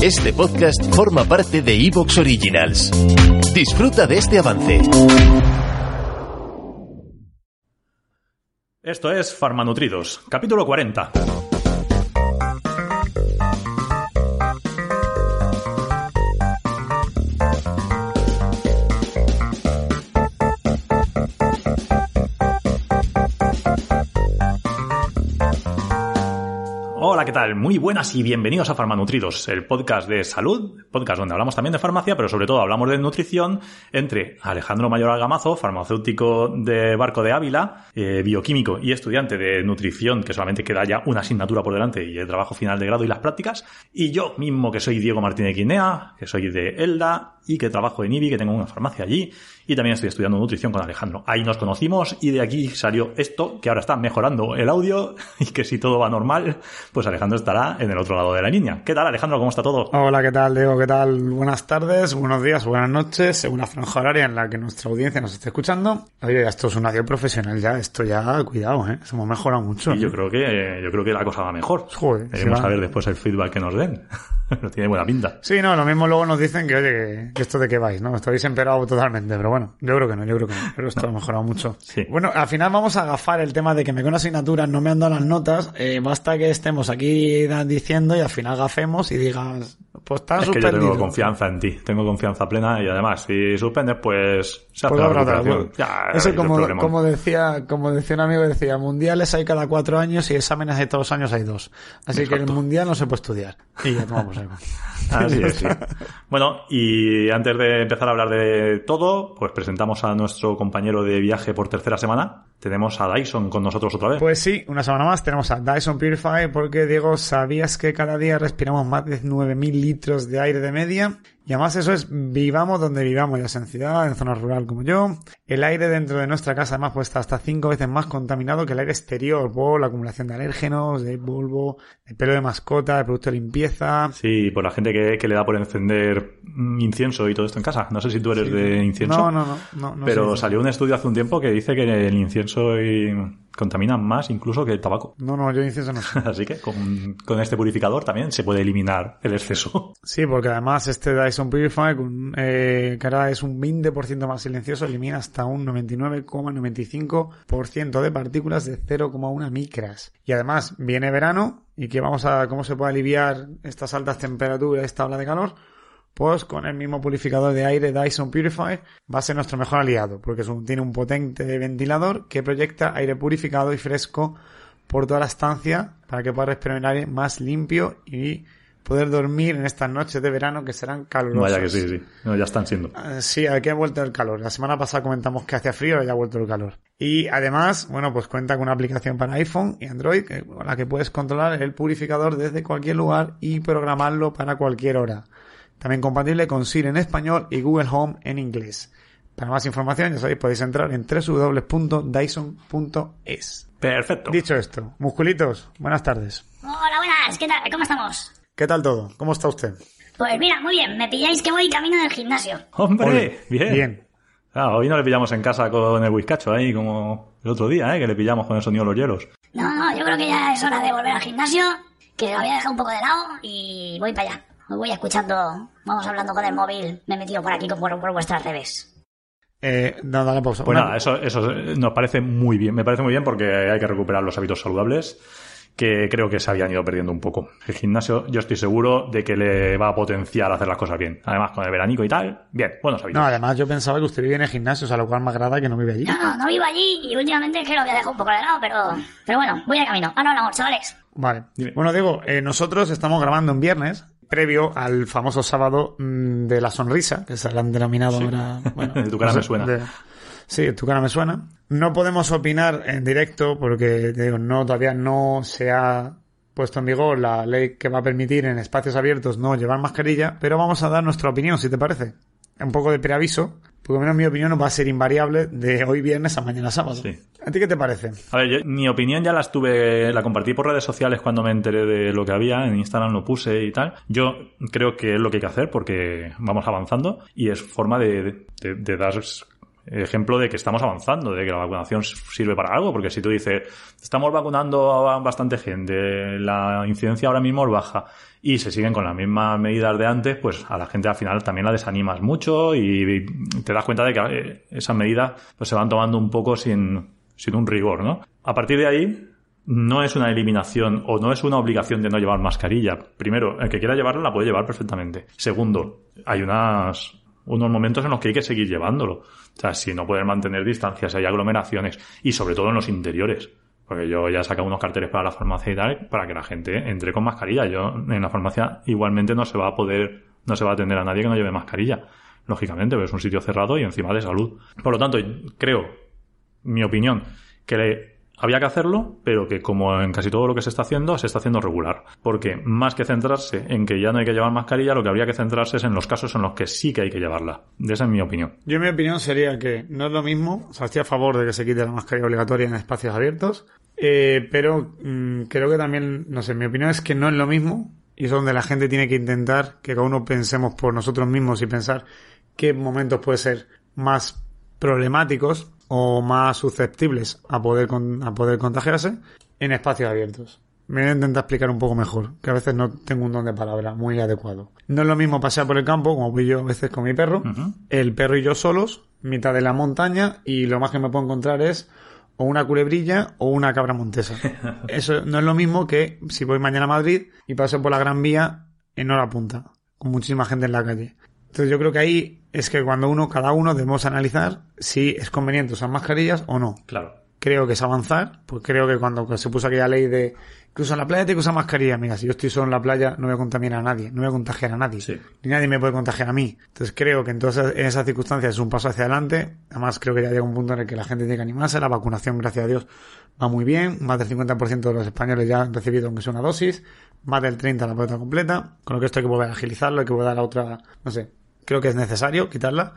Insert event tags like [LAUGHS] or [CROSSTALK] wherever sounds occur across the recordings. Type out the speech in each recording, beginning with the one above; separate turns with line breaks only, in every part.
Este podcast forma parte de Evox Originals. Disfruta de este avance.
Esto es Farmanutridos, capítulo 40. Muy buenas y bienvenidos a Farmanutridos, el podcast de salud, podcast donde hablamos también de farmacia, pero sobre todo hablamos de nutrición entre Alejandro Mayor Algamazo, farmacéutico de Barco de Ávila, eh, bioquímico y estudiante de nutrición, que solamente queda ya una asignatura por delante y el trabajo final de grado y las prácticas, y yo mismo que soy Diego Martínez Guinea, que soy de Elda y que trabajo en IBI, que tengo una farmacia allí, y también estoy estudiando nutrición con Alejandro. Ahí nos conocimos y de aquí salió esto, que ahora está mejorando el audio [LAUGHS] y que si todo va normal, pues Alejandro estará en el otro lado de la línea. ¿Qué tal Alejandro? ¿Cómo está todo?
Hola, ¿qué tal Diego? ¿Qué tal? Buenas tardes, buenos días, buenas noches, según la franja horaria en la que nuestra audiencia nos esté escuchando. Oye, esto es un adiós profesional ya, esto ya, cuidado, ¿eh? Hemos mejorado mucho.
Y yo creo que, yo creo que la cosa va mejor.
Joder,
Queremos
sí,
saber
va.
después el feedback que nos den. [LAUGHS] no tiene buena pinta.
Sí, no, lo mismo luego nos dicen que, oye, que esto de qué vais, ¿no? Estáis empeorado totalmente, pero bueno, yo creo que no, yo creo que no, pero esto ha mejorado mucho. [LAUGHS]
Sí.
Bueno, al final vamos a agafar el tema de que me con asignaturas no me han dado las notas, eh, basta que estemos aquí diciendo y al final gafemos y digas, pues están
Es que yo
suspendidos.
tengo confianza en ti, tengo confianza plena y además, si suspendes, pues se hace
Pues
la recuperación. Ya,
Eso
es el
como, decía, como decía un amigo, decía, mundiales hay cada cuatro años y exámenes hay todos los años hay dos. Así que el
Exacto.
mundial no se puede estudiar. Y ya tomamos algo. [LAUGHS]
Así es, sí. Bueno, y antes de empezar a hablar de todo, pues presentamos a nuestro compañero de viaje por tercera semana. Tenemos a Dyson con nosotros otra vez.
Pues sí, una semana más tenemos a Dyson Purify porque, Diego, ¿sabías que cada día respiramos más de 9.000 litros de aire de media? Y además eso es vivamos donde vivamos, ya sea en ciudad, en zona rural como yo. El aire dentro de nuestra casa además puede estar hasta cinco veces más contaminado que el aire exterior por la acumulación de alérgenos, de polvo, de pelo de mascota, de producto de limpieza.
Sí, por la gente que, que le da por encender mm, incienso y todo esto en casa. No sé si tú eres de incienso.
No, no, no. no, no
pero salió un estudio hace un tiempo que dice que el incienso y- contamina más incluso que el tabaco.
No, no, yo incienso no. [LAUGHS]
Así que con, con este purificador también se puede eliminar el exceso.
Sí, porque además este Dyson Purify, con, eh, que ahora es un 20% más silencioso, elimina hasta un 99,95% de partículas de 0,1 micras. Y además viene verano y que vamos a cómo se puede aliviar estas altas temperaturas, esta ola de calor. Pues con el mismo purificador de aire Dyson Purify va a ser nuestro mejor aliado, porque tiene un potente ventilador que proyecta aire purificado y fresco por toda la estancia para que pueda respirar aire más limpio y poder dormir en estas noches de verano que serán calurosas.
Vaya que sí, sí. No, ya están siendo.
Eh, Sí, aquí ha vuelto el calor. La semana pasada comentamos que hacía frío, ahora ya ha vuelto el calor. Y además, bueno, pues cuenta con una aplicación para iPhone y Android que- con la que puedes controlar el purificador desde cualquier lugar y programarlo para cualquier hora. También compatible con Siri en español y Google Home en inglés. Para más información, ya sabéis, podéis entrar en www.dyson.es.
Perfecto.
Dicho esto, musculitos, buenas tardes.
Hola, buenas, ¿qué tal? ¿Cómo estamos?
¿Qué tal todo? ¿Cómo está usted?
Pues mira, muy bien, me pilláis que voy camino del gimnasio.
¡Hombre! Bien.
Bien.
Ah, hoy no le pillamos en casa con el whiskacho ahí como el otro día, ¿eh? Que le pillamos con el sonido de los hielos.
No, no, yo creo que ya es hora de volver al gimnasio, que lo había dejado un poco de lado y voy para allá. Os voy escuchando, vamos hablando con el móvil, me he metido por aquí por, por vuestras redes.
Eh, no, dale pausa.
Pues
Una-
nada, eso, eso nos parece muy bien. Me parece muy bien porque hay que recuperar los hábitos saludables que creo que se habían ido perdiendo un poco. El gimnasio, yo estoy seguro de que le va a potenciar hacer las cosas bien. Además, con el veranico y tal, bien, buenos hábitos.
No, además yo pensaba que usted vivía en el gimnasio, o sea, lo cual me agrada que no vive allí.
No, no, no vivo allí y últimamente es que dejado un poco de lado, pero, pero bueno, voy de camino. Ahora hablamos, chavales.
Vale.
Dime.
Bueno, Diego, eh, nosotros estamos grabando en viernes, previo al famoso sábado mm, de la sonrisa, que se le han denominado ahora. Bueno, [LAUGHS]
De tu cara me suena.
de- Sí, tu cara me suena. No podemos opinar en directo porque, te digo, no, todavía no se ha puesto en vigor la ley que va a permitir en espacios abiertos no llevar mascarilla, pero vamos a dar nuestra opinión, si te parece. Un poco de preaviso, porque al menos mi opinión no va a ser invariable de hoy viernes a mañana sábado.
Sí.
¿A ti qué te parece?
A ver, yo- mi opinión ya la estuve, la compartí por redes sociales cuando me enteré de lo que había, en Instagram lo puse y tal. Yo creo que es lo que hay que hacer porque vamos avanzando y es forma de, de- de dar ejemplo de que estamos avanzando, de que la vacunación sirve para algo, porque si tú dices, estamos vacunando a bastante gente, la incidencia ahora mismo es baja y se siguen con las mismas medidas de antes, pues a la gente al final también la desanimas mucho y te das cuenta de que eh, esas medidas pues se van tomando un poco sin, sin un rigor, ¿no? A partir de ahí, no es una eliminación o no es una obligación de no llevar mascarilla. Primero, el que quiera llevarla la puede llevar perfectamente. Segundo, hay unas, unos momentos en los que hay que seguir llevándolo. O sea, si no pueden mantener distancias, hay aglomeraciones y sobre todo en los interiores. Porque yo ya he sacado unos carteles para la farmacia y tal, para que la gente entre con mascarilla. Yo en la farmacia igualmente no se va a poder, no se va a atender a nadie que no lleve mascarilla. Lógicamente, pero es un sitio cerrado y encima de salud. Por lo tanto, creo, mi opinión, que había que hacerlo, pero que como en casi todo lo que se está haciendo, se está haciendo regular. Porque más que centrarse en que ya no hay que llevar mascarilla, lo que habría que centrarse es en los casos en los que sí que hay que llevarla. De esa es mi opinión.
Yo mi opinión sería que no es lo mismo, o sea, estoy a favor de que se quite la mascarilla obligatoria en espacios abiertos, eh, pero mm, creo que también, no sé, mi opinión es que no es lo mismo y es donde la gente tiene que intentar que cada uno pensemos por nosotros mismos y pensar qué momentos puede ser más problemáticos o más susceptibles a poder, a poder contagiarse en espacios abiertos. Me voy a intentar explicar un poco mejor, que a veces no tengo un don de palabra muy adecuado. No es lo mismo pasear por el campo, como voy yo a veces con mi perro, el perro y yo solos, mitad de la montaña, y lo más que me puedo encontrar es o una culebrilla o una cabra montesa. [LAUGHS] Eso no es lo mismo que si voy mañana a Madrid y paso por la Gran Vía en hora punta, con muchísima gente en la calle. Entonces yo creo que ahí es que cuando uno, cada uno debemos analizar si es conveniente usar mascarillas o no.
Claro.
Creo que es avanzar, pues creo que cuando se puso aquella ley de que usa la playa tiene que usar mascarilla, mira, si yo estoy solo en la playa no voy a contaminar a nadie, no voy a contagiar a nadie, ni nadie me puede contagiar a mí. Entonces creo que entonces en esas circunstancias es un paso hacia adelante, además creo que ya llega un punto en el que la gente tiene que animarse, la vacunación, gracias a Dios, va muy bien, más del 50% de los españoles ya han recibido aunque sea una dosis, más del 30% la pelota completa, con lo que esto hay que volver a agilizarlo, hay que volver a la otra, no sé, creo que es necesario quitarla,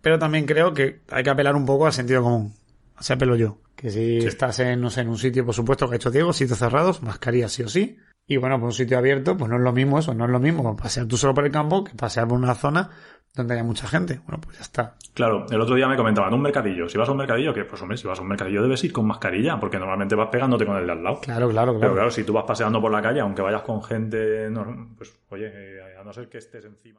pero también creo que hay que apelar un poco al sentido común. Así apelo yo. Que si estás en, no sé, en un sitio, por supuesto, que ha hecho Diego, sitios cerrados, mascarilla sí o sí. Y bueno, por un sitio abierto, pues no es lo mismo eso, no es lo mismo pasear tú solo por el campo que pasear por una zona donde haya mucha gente. Bueno, pues ya está.
Claro, el otro día me comentaban, un mercadillo. Si vas a un mercadillo, que pues hombre, si vas a un mercadillo debes ir con mascarilla, porque normalmente vas pegándote con el de al lado.
Claro, claro, claro.
Pero claro, si tú vas paseando por la calle, aunque vayas con gente, pues oye, a no ser que estés encima.